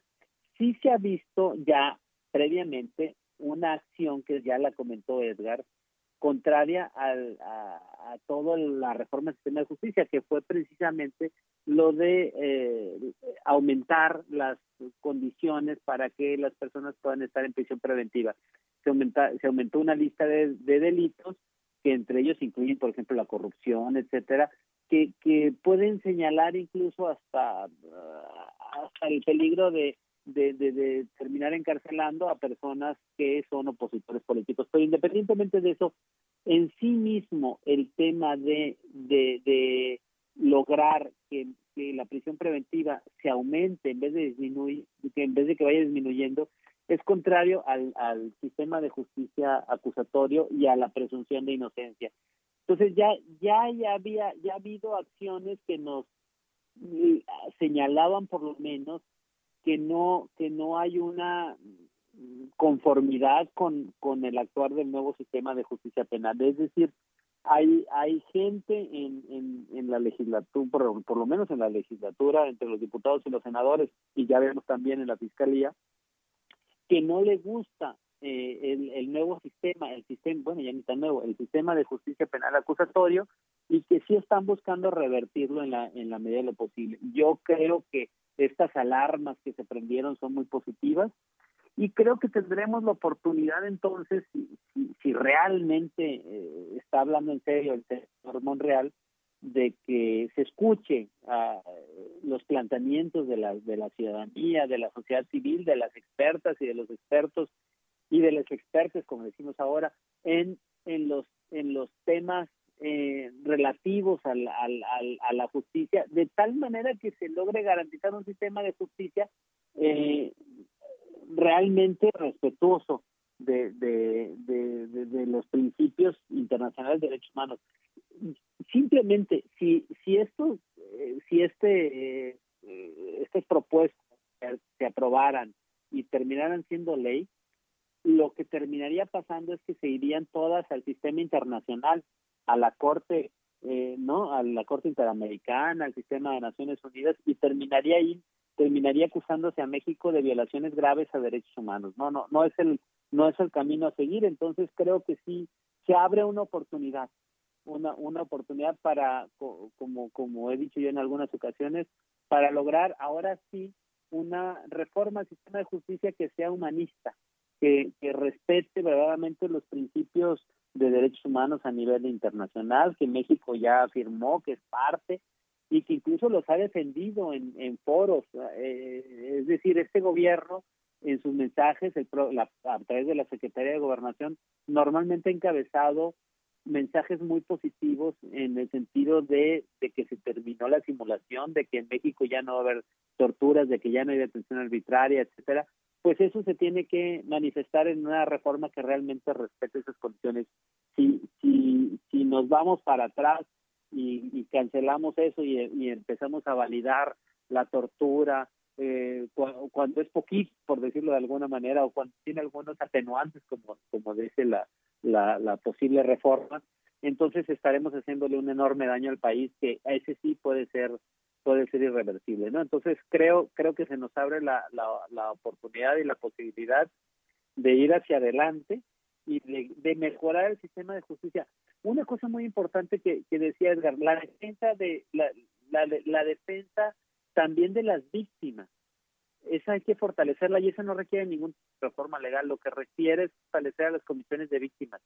sí se ha visto ya previamente una acción que ya la comentó Edgar, contraria al, a, a toda la reforma del sistema de justicia, que fue precisamente lo de eh, aumentar las condiciones para que las personas puedan estar en prisión preventiva. Se, aumenta, se aumentó una lista de, delitos que entre ellos incluyen, por ejemplo, la corrupción, etcétera, que, que pueden señalar incluso hasta, hasta el peligro de de, de, terminar encarcelando a personas que son opositores políticos. Pero independientemente de eso, en sí mismo el tema de, de, lograr que, la prisión preventiva se aumente en vez de disminuir, que en vez de que vaya disminuyendo, es contrario al, al sistema de justicia acusatorio y a la presunción de inocencia. Entonces ya ya ya había ya ha habido acciones que nos mm, señalaban por lo menos que no que no hay una conformidad con, con el actuar del nuevo sistema de justicia penal. Es decir, hay hay gente en, en, en la legislatura, por, por, lo menos en la legislatura, entre los diputados y los senadores, y ya vemos también en la fiscalía, que no le gusta eh, el, el, nuevo sistema, el sistema, bueno, ya ni tan nuevo, el sistema de justicia penal acusatorio, y que sí están buscando revertirlo en la, en la medida de lo posible. Yo creo que estas alarmas que se prendieron son muy positivas y creo que tendremos la oportunidad entonces, si, realmente eh, está hablando en serio el señor Monreal, de que se escuche a los planteamientos de la, de la ciudadanía, de la sociedad civil, de las expertas y de los expertos y de los expertos, como decimos ahora, en, en, los, en los temas eh, relativos al, al, a la justicia, de tal manera que se logre garantizar un sistema de justicia eh, realmente respetuoso de, de, de, los principios internacionales de derechos humanos. Simplemente, si, si esto, eh, si este, eh, estas propuestas se aprobaran y terminaran siendo ley, lo que terminaría pasando es que se irían todas al sistema internacional a la Corte, eh, ¿no? A la Corte Interamericana, al sistema de Naciones Unidas y terminaría ahí, terminaría acusándose a México de violaciones graves a derechos humanos. No, no, no es el, no es el camino a seguir. Entonces creo que sí se abre una oportunidad, una, una oportunidad para, como, como he dicho yo en algunas ocasiones, para lograr ahora sí una reforma al sistema de justicia que sea humanista, que, que respete verdaderamente los principios de derechos humanos a nivel internacional, que México ya afirmó que es parte y que incluso los ha defendido en, en foros. Eh, es decir, este gobierno en sus mensajes el, la, a través de la Secretaría de Gobernación normalmente ha encabezado mensajes muy positivos en el sentido de, de, que se terminó la simulación, de que en México ya no va a haber torturas, de que ya no hay detención arbitraria, etcétera, pues eso se tiene que manifestar en una reforma que realmente respete esas condiciones. Si, si, si nos vamos para atrás y, cancelamos eso y, empezamos a validar la tortura, eh, cuando, es poquito, por decirlo de alguna manera, o cuando tiene algunos atenuantes, como, como dice la, la, la posible reforma, entonces estaremos haciéndole un enorme daño al país que a ese sí puede ser puede ser irreversible, ¿no? Entonces creo creo que se nos abre la, la, la oportunidad y la posibilidad de ir hacia adelante y de, mejorar el sistema de justicia. Una cosa muy importante que, que decía Edgar, la defensa de la, defensa también de las víctimas. Esa hay que fortalecerla y esa no requiere ninguna reforma legal. Lo que requiere es fortalecer a las comisiones de víctimas.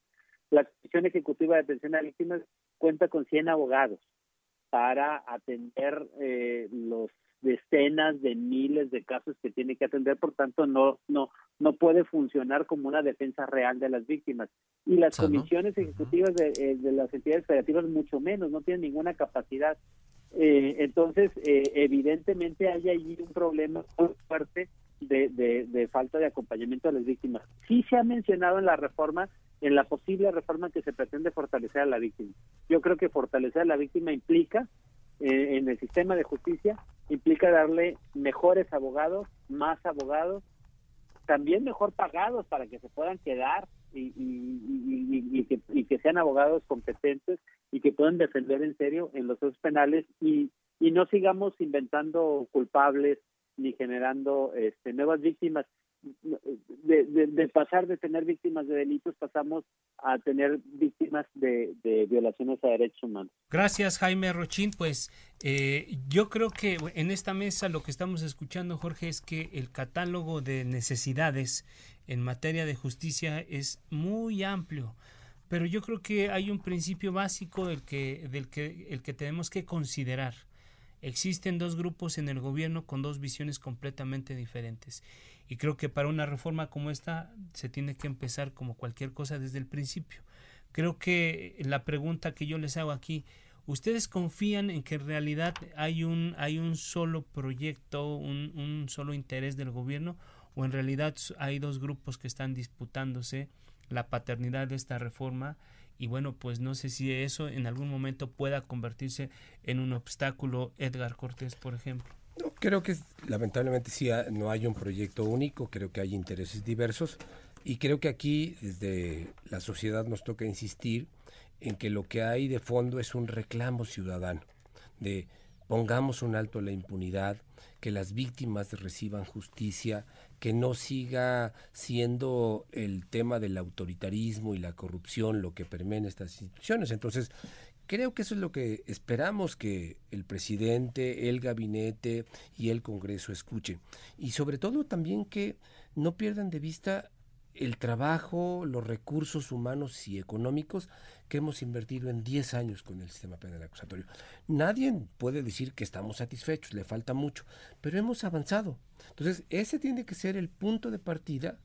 La Comisión Ejecutiva de Atención a Víctimas cuenta con 100 abogados para atender eh, los decenas de miles de casos que tiene que atender, por tanto no no no puede funcionar como una defensa real de las víctimas. Y las comisiones ejecutivas de, eh, de, las entidades federativas mucho menos, no tienen ninguna capacidad. Eh, entonces, eh, evidentemente hay ahí un problema muy fuerte de, de, de, falta de acompañamiento a las víctimas. Sí se ha mencionado en la reforma, en la posible reforma que se pretende fortalecer a la víctima. Yo creo que fortalecer a la víctima implica eh, en el sistema de justicia implica darle mejores abogados, más abogados, también mejor pagados para que se puedan quedar y, y, que, y, que, sean abogados competentes y que puedan defender en serio en los casos penales y, y no sigamos inventando culpables ni generando este, nuevas víctimas de, pasar de tener víctimas de delitos pasamos a tener víctimas de, violaciones a derechos humanos. Gracias Jaime Rochín. Pues eh, yo creo que en esta mesa lo que estamos escuchando Jorge es que el catálogo de necesidades en materia de justicia es muy amplio. Pero yo creo que hay un principio básico del que, del que, el que tenemos que considerar. Existen dos grupos en el gobierno con dos visiones completamente diferentes y creo que para una reforma como esta se tiene que empezar como cualquier cosa desde el principio. Creo que la pregunta que yo les hago aquí, ¿ustedes confían en que en realidad hay un, hay un solo proyecto, un, un solo interés del gobierno o en realidad hay dos grupos que están disputándose la paternidad de esta reforma? y bueno, pues no sé si eso en algún momento pueda convertirse en un obstáculo, Edgar Cortés, por ejemplo. No, creo que lamentablemente sí no hay un proyecto único, creo que hay intereses diversos y creo que aquí desde la sociedad nos toca insistir en que lo que hay de fondo es un reclamo ciudadano de pongamos un alto a la impunidad, que las víctimas reciban justicia, que no siga siendo el tema del autoritarismo y la corrupción lo que permea en estas instituciones. Entonces, Creo que eso es lo que esperamos que el presidente, el gabinete y el Congreso escuchen. Y sobre todo también que no pierdan de vista el trabajo, los recursos humanos y económicos que hemos invertido en 10 años con el sistema penal acusatorio. Nadie puede decir que estamos satisfechos, le falta mucho, pero hemos avanzado. Entonces, ese tiene que ser el punto de partida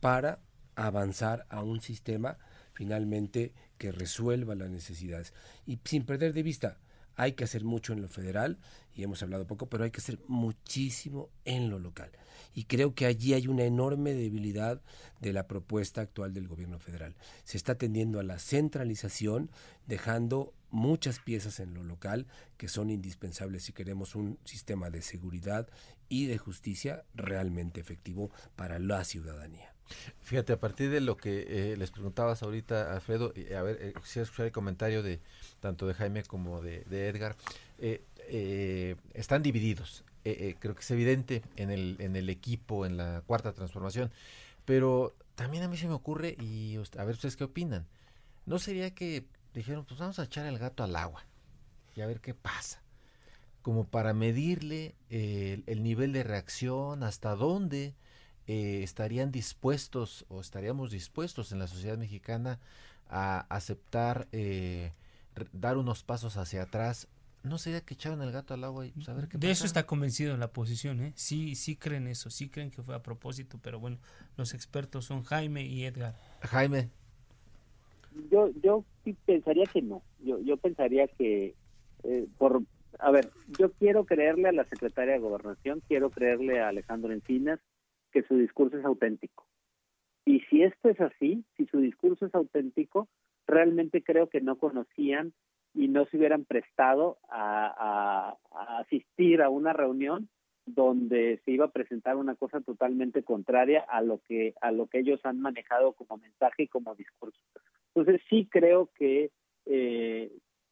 para avanzar a un sistema finalmente que resuelva las necesidades. Y sin perder de vista, hay que hacer mucho en lo federal, y hemos hablado poco, pero hay que hacer muchísimo en lo local. Y creo que allí hay una enorme debilidad de la propuesta actual del gobierno federal. Se está tendiendo a la centralización, dejando muchas piezas en lo local que son indispensables si queremos un sistema de seguridad y de justicia realmente efectivo para la ciudadanía. Fíjate, a partir de lo que eh, les preguntabas ahorita, Alfredo, a ver, eh, quisiera escuchar el comentario de tanto de Jaime como de, Edgar. Eh, eh, están divididos. creo que es evidente en el, en el equipo, en la cuarta transformación. Pero también a mí se me ocurre, y a ver ustedes qué opinan. ¿No sería que dijeron, pues vamos a echar el gato al agua y a ver qué pasa? Como para medirle el nivel de reacción, hasta dónde eh, estarían dispuestos o estaríamos dispuestos en la sociedad mexicana a aceptar eh, dar unos pasos hacia atrás no sería que echaron el gato al agua y saber pues, qué De eso está convencido la oposición, ¿eh? Sí, sí creen eso, sí creen que fue a propósito, pero bueno, los expertos son Jaime y Edgar. Jaime. Yo, yo sí pensaría que no. Yo, yo pensaría que, eh, por, a ver, yo quiero creerle a la secretaria de Gobernación, quiero creerle a Alejandro Encinas que su discurso es auténtico. Y si esto es así, si su discurso es auténtico, realmente creo que no conocían y no se hubieran prestado a, asistir a una reunión donde se iba a presentar una cosa totalmente contraria a lo que a lo que ellos han manejado como mensaje y como discurso. Entonces sí creo que eh,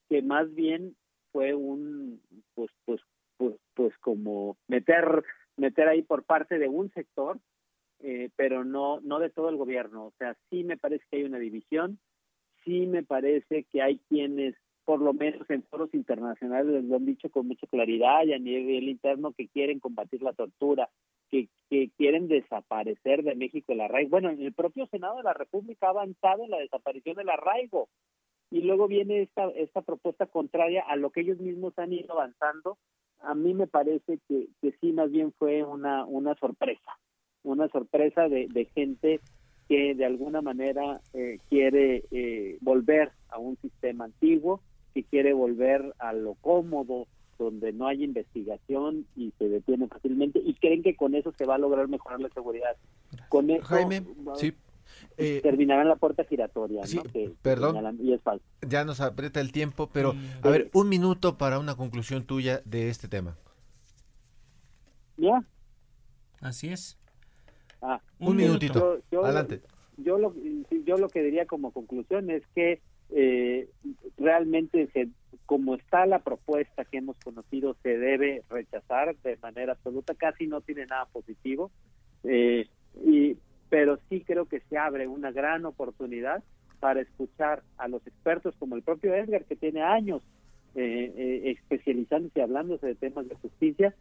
que más bien fue un pues pues pues pues como meter meter ahí por parte de un sector eh, pero no no de todo el gobierno o sea sí me parece que hay una división sí me parece que hay quienes por lo menos en foros internacionales lo han dicho con mucha claridad y a nivel interno que quieren combatir la tortura, que, que quieren desaparecer de México el arraigo. Bueno, en el propio Senado de la República ha avanzado en la desaparición del arraigo y luego viene esta, esta propuesta contraria a lo que ellos mismos han ido avanzando. A mí me parece que, que sí, más bien fue una, una sorpresa, una sorpresa de, de gente que de alguna manera eh, quiere eh, volver a un sistema antiguo, que quiere volver a lo cómodo, donde no hay investigación y se detiene fácilmente y creen que con eso se va a lograr mejorar la seguridad. Con eso, Jaime, sí. Eh, terminará en la puerta giratoria, sí, Que, perdón, y es falso. ya nos aprieta el tiempo, pero a ver, un minuto para una conclusión tuya de este tema. ¿Ya? Así es. Ah, un, minutito, adelante. Yo lo, yo lo que diría como conclusión es que eh, realmente se, como está la propuesta que hemos conocido se debe rechazar de manera absoluta casi no tiene nada positivo eh, y pero sí creo que se abre una gran oportunidad para escuchar a los expertos como el propio Edgar que tiene años eh, eh especializándose y hablándose de temas de justicia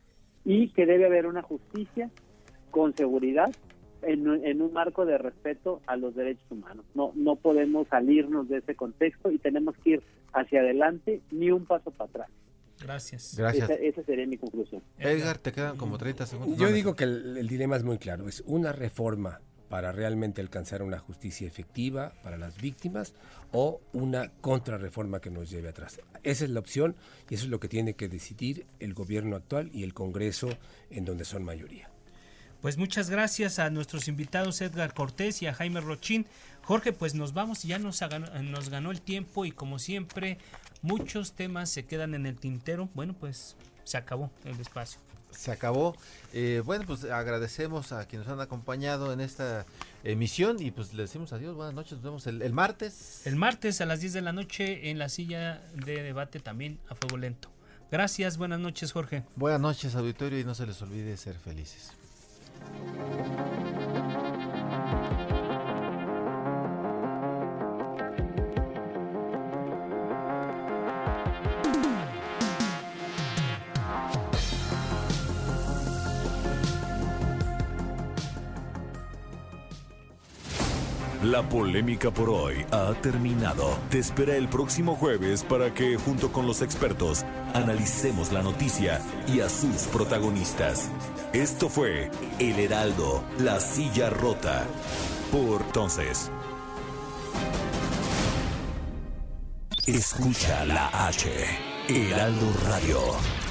y que debe haber una justicia con seguridad en, un marco de respeto a los derechos humanos. No, no podemos salirnos de ese contexto y tenemos que ir hacia adelante ni un paso para atrás. Gracias. Gracias. Esa, sería mi conclusión. Edgar, te quedan como 30 segundos. Yo digo que el, dilema es muy claro. Es una reforma para realmente alcanzar una justicia efectiva para las víctimas o una contrarreforma que nos lleve atrás. Esa es la opción y eso es lo que tiene que decidir el gobierno actual y el Congreso en donde son mayoría. Pues muchas gracias a nuestros invitados Edgar Cortés y a Jaime Rochín. Jorge, pues nos vamos, ya nos, nos ganó el tiempo y como siempre muchos temas se quedan en el tintero. Bueno, pues se acabó el espacio. Se acabó. Eh, bueno, pues agradecemos a quienes nos han acompañado en esta emisión y pues le decimos adiós, buenas noches, nos vemos el, el, martes. El martes a las 10 de la noche en la silla de debate también a fuego lento. Gracias, buenas noches Jorge. Buenas noches auditorio y no se les olvide ser felices. La polémica por hoy ha terminado. Te espera el próximo jueves para que, junto con los expertos, analicemos la noticia y a sus protagonistas. Esto fue El Heraldo, la silla rota. Por entonces. Escucha la H. Heraldo Radio.